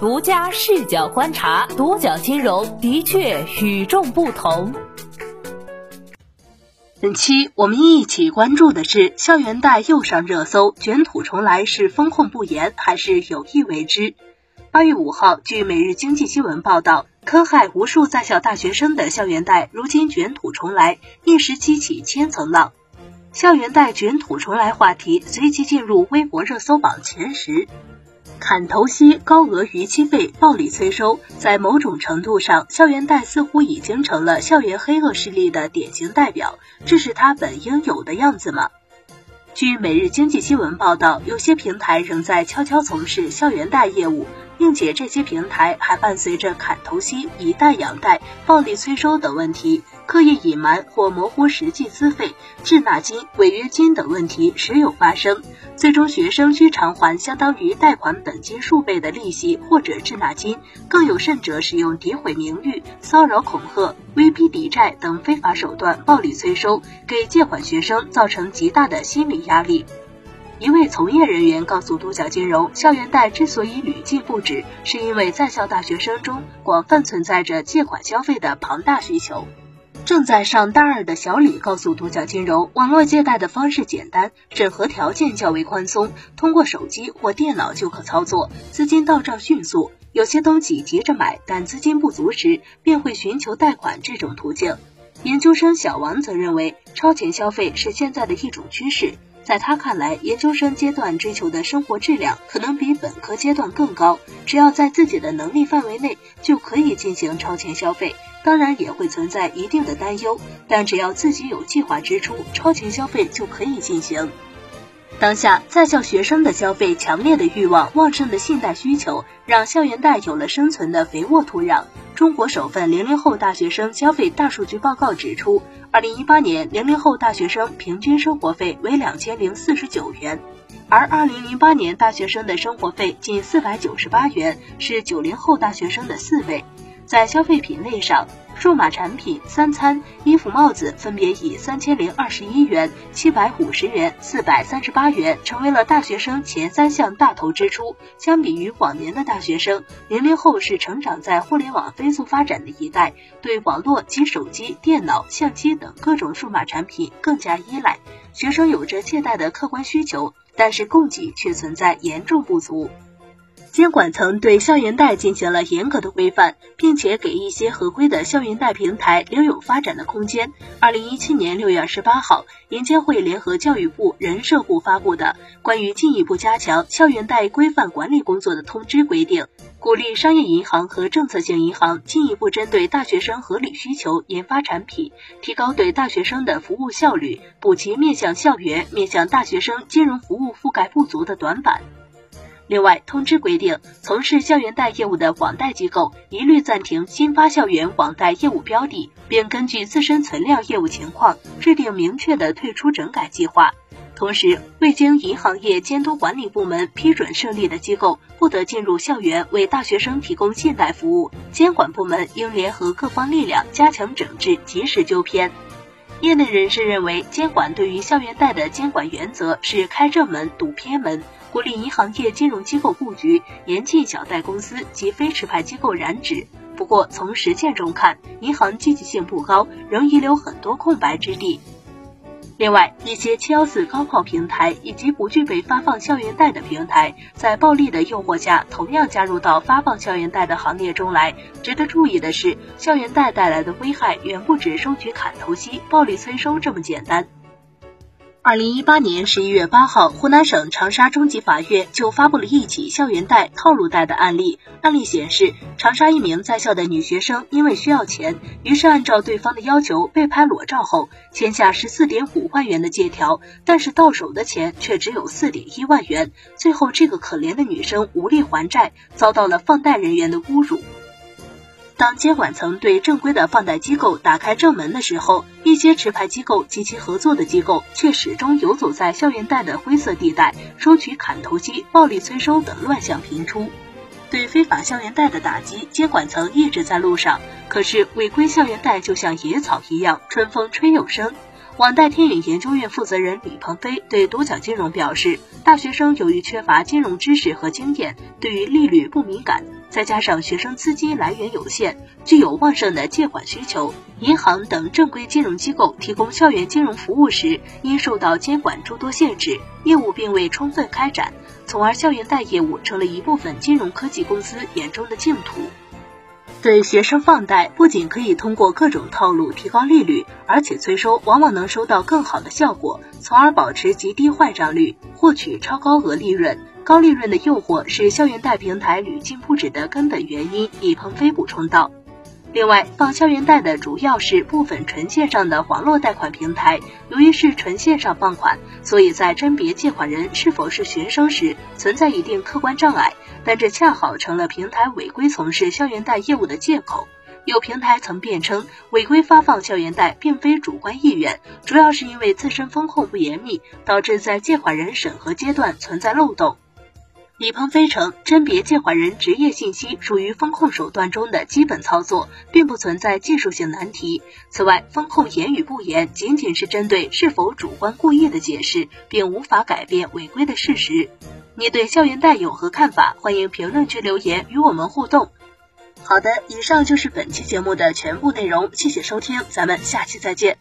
独家视角观察，独角金融的确与众不同。本期我们一起关注的是，校园贷又上热搜，卷土重来是风控不严还是有意为之？八月五号，据每日经济新闻报道，坑害无数在校大学生的校园贷如今卷土重来，一时激起千层浪。校园贷卷土重来话题随即进入微博热搜榜前十。砍头息、高额逾期费、暴力催收，在某种程度上，校园贷似乎已经成了校园黑恶势力的典型代表。这是他本应有的样子吗？据每日经济新闻报道，有些平台仍在悄悄从事校园贷业务。并且这些平台还伴随着砍头息、以贷养贷、暴力催收等问题，刻意隐瞒或模糊实际资费、滞纳金、违约金等问题时有发生，最终学生需偿还相当于贷款本金数倍的利息或者滞纳金，更有甚者使用诋毁名誉、骚扰恐吓、威逼抵债等非法手段暴力催收，给借款学生造成极大的心理压力。一位从业人员告诉独角金融，校园贷之所以屡禁不止，是因为在校大学生中广泛存在着借款消费的庞大需求。正在上大二的小李告诉独角金融，网络借贷的方式简单，审核条件较为宽松，通过手机或电脑就可操作，资金到账迅速。有些东西急着买，但资金不足时，便会寻求贷款这种途径。研究生小王则认为，超前消费是现在的一种趋势。在他看来，研究生阶段追求的生活质量可能比本科阶段更高。只要在自己的能力范围内，就可以进行超前消费。当然也会存在一定的担忧，但只要自己有计划支出，超前消费就可以进行。当下在校学生的消费强烈的欲望、旺盛的信贷需求，让校园贷有了生存的肥沃土壤。中国首份零零后大学生消费大数据报告指出，二零一八年零零后大学生平均生活费为两千零四十九元，而二零零八年大学生的生活费近四百九十八元，是九零后大学生的四倍。在消费品类上，数码产品、三餐、衣服、帽子分别以三千零二十一元、七百五十元、四百三十八元成为了大学生前三项大头支出。相比于往年的大学生，零零后是成长在互联网飞速发展的一代，对网络及手机、电脑、相机等各种数码产品更加依赖。学生有着借贷的客观需求，但是供给却存在严重不足。监管层对校园贷进行了严格的规范，并且给一些合规的校园贷平台留有发展的空间。二零一七年六月二十八号，银监会联合教育部、人社部发布的《关于进一步加强校园贷规范管理工作的通知》规定，鼓励商业银行和政策性银行进一步针对大学生合理需求研发产品，提高对大学生的服务效率，补齐面向校园、面向大学生金融服务覆盖不足的短板。另外，通知规定，从事校园贷业务的网贷机构一律暂停新发校园网贷业务标的，并根据自身存量业务情况制定明确的退出整改计划。同时，未经银行业监督管理部门批准设立的机构不得进入校园为大学生提供信贷服务。监管部门应联合各方力量加强整治，及时纠偏。业内人士认为，监管对于校园贷的监管原则是开正门、堵偏门。鼓励银行业金融机构布局，严禁小贷公司及非持牌机构染指。不过，从实践中看，银行积极性不高，仍遗留很多空白之地。另外，一些七幺四高炮平台以及不具备发放校园贷的平台，在暴利的诱惑下，同样加入到发放校园贷的行列中来。值得注意的是，校园贷带来的危害远不止收取砍头息、暴力催收这么简单。二零一八年十一月八号，湖南省长沙中级法院就发布了一起校园贷套路贷的案例。案例显示，长沙一名在校的女学生因为需要钱，于是按照对方的要求被拍裸照后，签下十四点五万元的借条，但是到手的钱却只有四点一万元。最后，这个可怜的女生无力还债，遭到了放贷人员的侮辱。当监管层对正规的放贷机构打开正门的时候，一些持牌机构及其合作的机构却始终游走在校园贷的灰色地带，收取砍头息、暴力催收等乱象频出。对非法校园贷的打击，监管层一直在路上。可是违规校园贷就像野草一样，春风吹又生。网贷天眼研究院负责人李鹏飞对独角金融表示，大学生由于缺乏金融知识和经验，对于利率不敏感，再加上学生资金来源有限，具有旺盛的借款需求，银行等正规金融机构提供校园金融服务时，因受到监管诸多限制，业务并未充分开展，从而校园贷业务成了一部分金融科技公司眼中的净土。对学生放贷，不仅可以通过各种套路提高利率，而且催收往往能收到更好的效果，从而保持极低坏账率，获取超高额利润。高利润的诱惑是校园贷平台屡禁不止的根本原因。李鹏飞补充道。另外，放校园贷的主要是部分纯线上的网络贷款平台。由于是纯线上放款，所以在甄别借款人是否是学生时存在一定客观障碍。但这恰好成了平台违规从事校园贷业务的借口。有平台曾辩称，违规发放校园贷并非主观意愿，主要是因为自身风控不严密，导致在借款人审核阶段存在漏洞。李鹏飞称，甄别借款人职业信息属于风控手段中的基本操作，并不存在技术性难题。此外，风控严与不严，仅仅是针对是否主观故意的解释，并无法改变违规的事实。你对校园贷有何看法？欢迎评论区留言与我们互动。好的，以上就是本期节目的全部内容，谢谢收听，咱们下期再见。